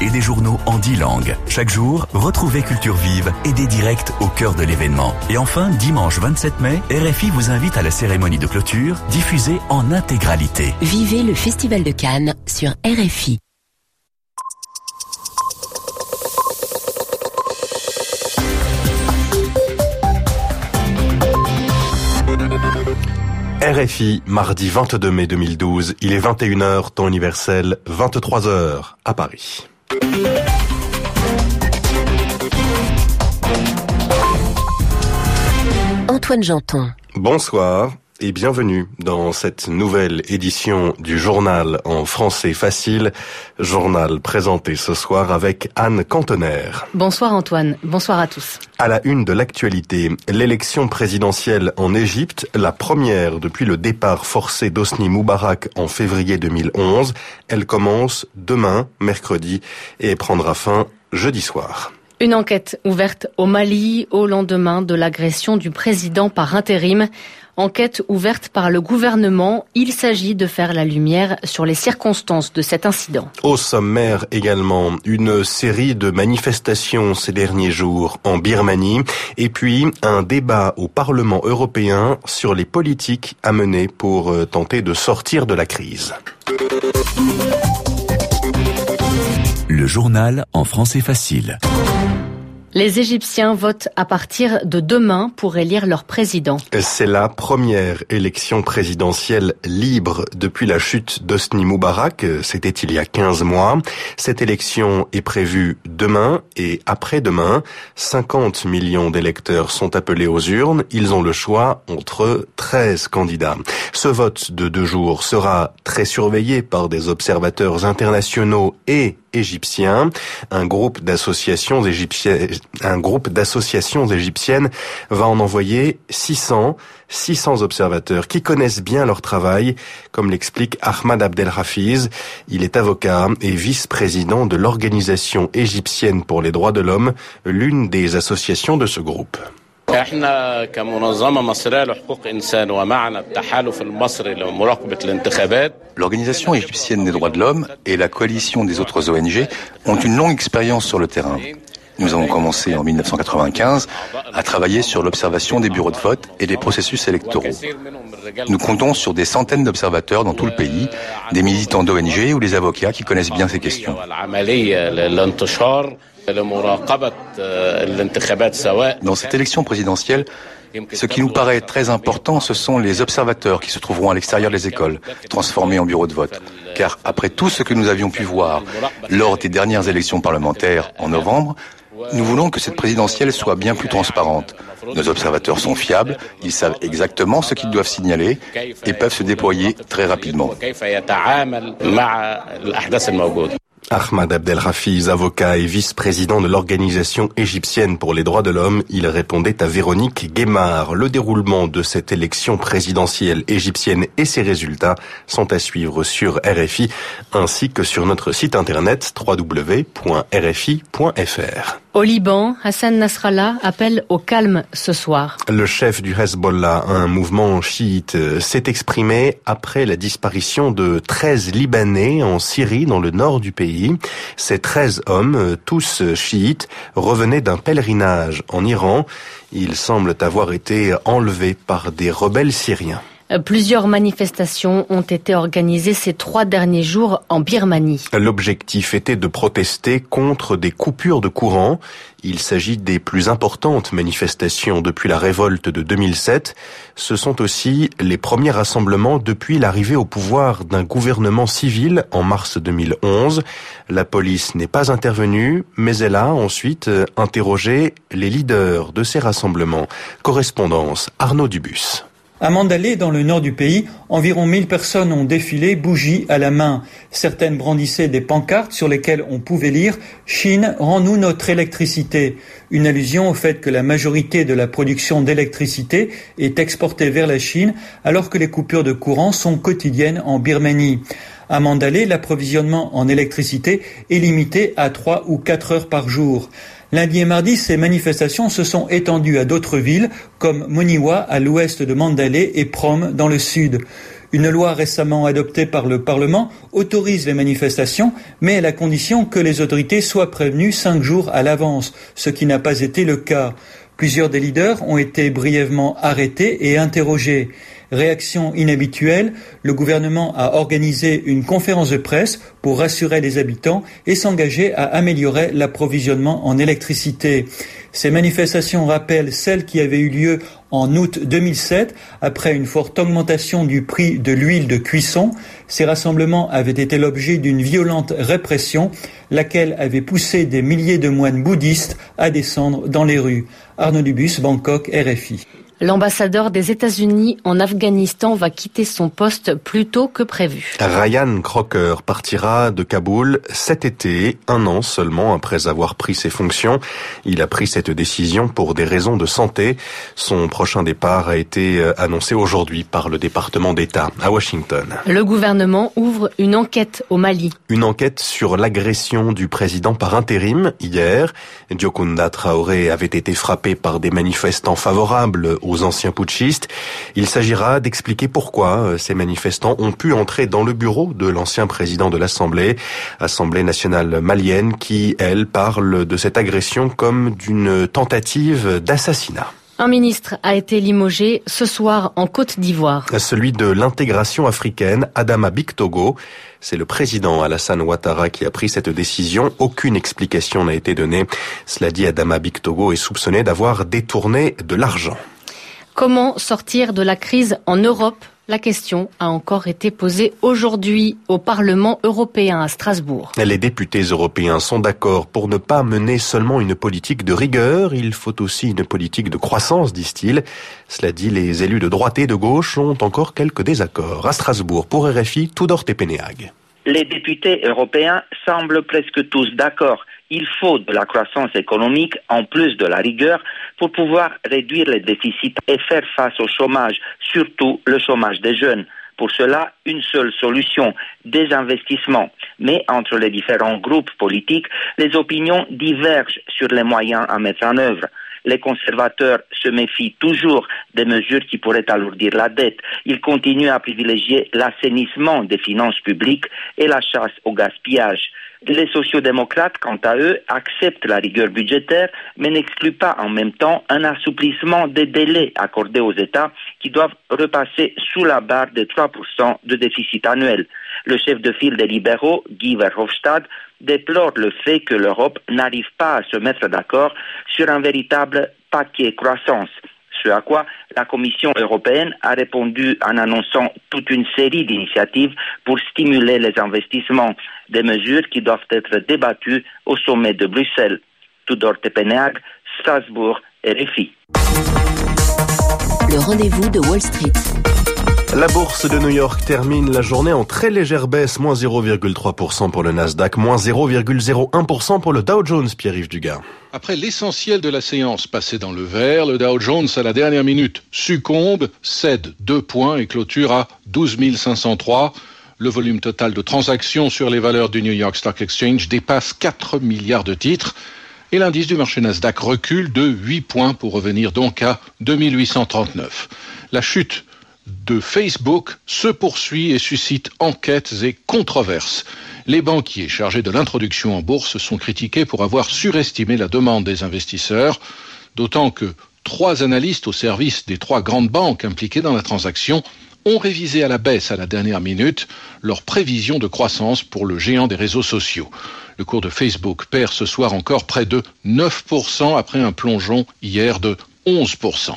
et des journaux en 10 langues. Chaque jour, retrouvez Culture Vive et des directs au cœur de l'événement. Et enfin, dimanche 27 mai, RFI vous invite à la cérémonie de clôture diffusée en intégralité. Vivez le Festival de Cannes sur RFI. RFI, mardi 22 mai 2012, il est 21h, temps universel, 23h à Paris. Antoine Janton. Bonsoir et bienvenue dans cette nouvelle édition du journal en français facile, journal présenté ce soir avec Anne Cantoner. Bonsoir Antoine, bonsoir à tous. À la une de l'actualité, l'élection présidentielle en Égypte, la première depuis le départ forcé d'Osni Moubarak en février 2011, elle commence demain, mercredi, et prendra fin jeudi soir. Une enquête ouverte au Mali au lendemain de l'agression du président par intérim. Enquête ouverte par le gouvernement. Il s'agit de faire la lumière sur les circonstances de cet incident. Au sommaire également, une série de manifestations ces derniers jours en Birmanie et puis un débat au Parlement européen sur les politiques à mener pour euh, tenter de sortir de la crise. Le journal en français facile. Les Égyptiens votent à partir de demain pour élire leur président. C'est la première élection présidentielle libre depuis la chute d'Osni Moubarak. C'était il y a 15 mois. Cette élection est prévue demain et après-demain. 50 millions d'électeurs sont appelés aux urnes. Ils ont le choix entre 13 candidats. Ce vote de deux jours sera très surveillé par des observateurs internationaux et égyptiens. Un groupe d'associations égyptiennes, un groupe d'associations égyptiennes va en envoyer 600, 600 observateurs qui connaissent bien leur travail, comme l'explique Ahmad Abdelhafiz. Il est avocat et vice-président de l'Organisation égyptienne pour les droits de l'homme, l'une des associations de ce groupe. احنا كمنظمه مصريه لحقوق انسان ومعنا التحالف المصري لمراقبه الانتخابات L'Organisation égyptienne des droits de l'homme et la coalition des autres ONG ont une longue expérience sur le terrain. Nous avons commencé en 1995 à travailler sur l'observation des bureaux de vote et des processus électoraux. Nous comptons sur des centaines d'observateurs dans tout le pays, des militants d'ONG ou des avocats qui connaissent bien ces questions. Dans cette élection présidentielle, ce qui nous paraît très important, ce sont les observateurs qui se trouveront à l'extérieur des écoles, transformés en bureaux de vote. Car après tout ce que nous avions pu voir lors des dernières élections parlementaires en novembre, nous voulons que cette présidentielle soit bien plus transparente. Nos observateurs sont fiables, ils savent exactement ce qu'ils doivent signaler et peuvent se déployer très rapidement. Ahmad Abdelhafiz, avocat et vice-président de l'Organisation égyptienne pour les droits de l'homme, il répondait à Véronique Guémard. Le déroulement de cette élection présidentielle égyptienne et ses résultats sont à suivre sur RFI ainsi que sur notre site internet www.rfi.fr. Au Liban, Hassan Nasrallah appelle au calme ce soir. Le chef du Hezbollah, un mouvement chiite, s'est exprimé après la disparition de 13 Libanais en Syrie, dans le nord du pays. Ces 13 hommes, tous chiites, revenaient d'un pèlerinage en Iran. Ils semblent avoir été enlevés par des rebelles syriens. Plusieurs manifestations ont été organisées ces trois derniers jours en Birmanie. L'objectif était de protester contre des coupures de courant. Il s'agit des plus importantes manifestations depuis la révolte de 2007. Ce sont aussi les premiers rassemblements depuis l'arrivée au pouvoir d'un gouvernement civil en mars 2011. La police n'est pas intervenue, mais elle a ensuite interrogé les leaders de ces rassemblements. Correspondance Arnaud Dubus. À Mandalay, dans le nord du pays, environ 1000 personnes ont défilé, bougies à la main. Certaines brandissaient des pancartes sur lesquelles on pouvait lire Chine, rends-nous notre électricité. Une allusion au fait que la majorité de la production d'électricité est exportée vers la Chine, alors que les coupures de courant sont quotidiennes en Birmanie. À Mandalay, l'approvisionnement en électricité est limité à 3 ou 4 heures par jour. Lundi et mardi, ces manifestations se sont étendues à d'autres villes, comme Moniwa à l'ouest de Mandalay et Prom dans le sud. Une loi récemment adoptée par le Parlement autorise les manifestations, mais à la condition que les autorités soient prévenues cinq jours à l'avance, ce qui n'a pas été le cas. Plusieurs des leaders ont été brièvement arrêtés et interrogés. Réaction inhabituelle, le gouvernement a organisé une conférence de presse pour rassurer les habitants et s'engager à améliorer l'approvisionnement en électricité. Ces manifestations rappellent celles qui avaient eu lieu en août 2007 après une forte augmentation du prix de l'huile de cuisson. Ces rassemblements avaient été l'objet d'une violente répression, laquelle avait poussé des milliers de moines bouddhistes à descendre dans les rues. Arnaud Dubus, Bangkok, RFI. L'ambassadeur des États-Unis en Afghanistan va quitter son poste plus tôt que prévu. Ryan Crocker partira de Kaboul cet été, un an seulement après avoir pris ses fonctions. Il a pris cette décision pour des raisons de santé. Son prochain départ a été euh, annoncé aujourd'hui par le département d'État à Washington. Le gouvernement ouvre une enquête au Mali. Une enquête sur l'agression du président par intérim hier. Diokunda Traoré avait été frappé par des manifestants favorables aux anciens putschistes. Il s'agira d'expliquer pourquoi euh, ces manifestants ont pu entrer dans le bureau de l'ancien président de l'Assemblée, Assemblée nationale malienne, qui, elle, parle de cette agression comme d'une tentative d'assassinat. Un ministre a été limogé ce soir en Côte d'Ivoire. Celui de l'intégration africaine, Adama Bictogo. C'est le président Alassane Ouattara qui a pris cette décision. Aucune explication n'a été donnée. Cela dit, Adama Bictogo est soupçonné d'avoir détourné de l'argent. Comment sortir de la crise en Europe? La question a encore été posée aujourd'hui au Parlement européen à Strasbourg. Les députés européens sont d'accord pour ne pas mener seulement une politique de rigueur, il faut aussi une politique de croissance, disent-ils. Cela dit, les élus de droite et de gauche ont encore quelques désaccords. À Strasbourg, pour RFI, Tudor Tepeneag. Les députés européens semblent presque tous d'accord il faut de la croissance économique en plus de la rigueur pour pouvoir réduire les déficits et faire face au chômage, surtout le chômage des jeunes. Pour cela, une seule solution, des investissements. Mais entre les différents groupes politiques, les opinions divergent sur les moyens à mettre en œuvre. Les conservateurs se méfient toujours des mesures qui pourraient alourdir la dette. Ils continuent à privilégier l'assainissement des finances publiques et la chasse au gaspillage. Les sociodémocrates, quant à eux, acceptent la rigueur budgétaire, mais n'excluent pas en même temps un assouplissement des délais accordés aux États qui doivent repasser sous la barre des 3% de déficit annuel. Le chef de file des libéraux, Guy Verhofstadt, déplore le fait que l'Europe n'arrive pas à se mettre d'accord sur un véritable paquet croissance ce à quoi la Commission européenne a répondu en annonçant toute une série d'initiatives pour stimuler les investissements, des mesures qui doivent être débattues au sommet de Bruxelles. Tudor Tepeneag, Strasbourg, RFI. Le rendez-vous de Wall Street. La bourse de New York termine la journée en très légère baisse, moins 0,3% pour le Nasdaq, moins 0,01% pour le Dow Jones, Pierre-Yves Dugas. Après l'essentiel de la séance passée dans le vert, le Dow Jones à la dernière minute succombe, cède deux points et clôture à 12 503. Le volume total de transactions sur les valeurs du New York Stock Exchange dépasse 4 milliards de titres et l'indice du marché Nasdaq recule de 8 points pour revenir donc à 2839. La chute de Facebook se poursuit et suscite enquêtes et controverses. Les banquiers chargés de l'introduction en bourse sont critiqués pour avoir surestimé la demande des investisseurs, d'autant que trois analystes au service des trois grandes banques impliquées dans la transaction ont révisé à la baisse à la dernière minute leurs prévisions de croissance pour le géant des réseaux sociaux. Le cours de Facebook perd ce soir encore près de 9% après un plongeon hier de 11%.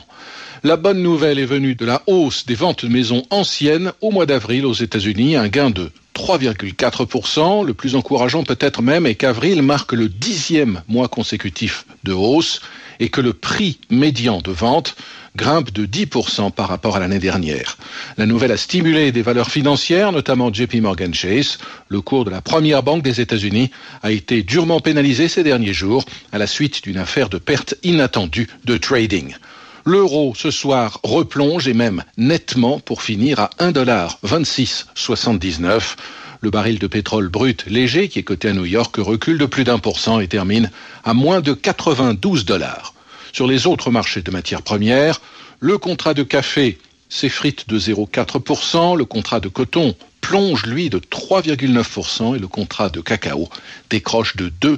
La bonne nouvelle est venue de la hausse des ventes de maisons anciennes au mois d'avril aux États-Unis, un gain de 3,4%. Le plus encourageant peut-être même est qu'avril marque le dixième mois consécutif de hausse et que le prix médian de vente grimpe de 10% par rapport à l'année dernière. La nouvelle a stimulé des valeurs financières, notamment JP Morgan Chase. Le cours de la première banque des États-Unis a été durement pénalisé ces derniers jours à la suite d'une affaire de perte inattendue de trading. L'euro ce soir replonge et même nettement pour finir à 1,2679. Le baril de pétrole brut léger qui est coté à New York recule de plus d'un pour cent et termine à moins de 92 dollars. Sur les autres marchés de matières premières, le contrat de café s'effrite de 0,4%, le contrat de coton plonge lui de 3,9% et le contrat de cacao décroche de 2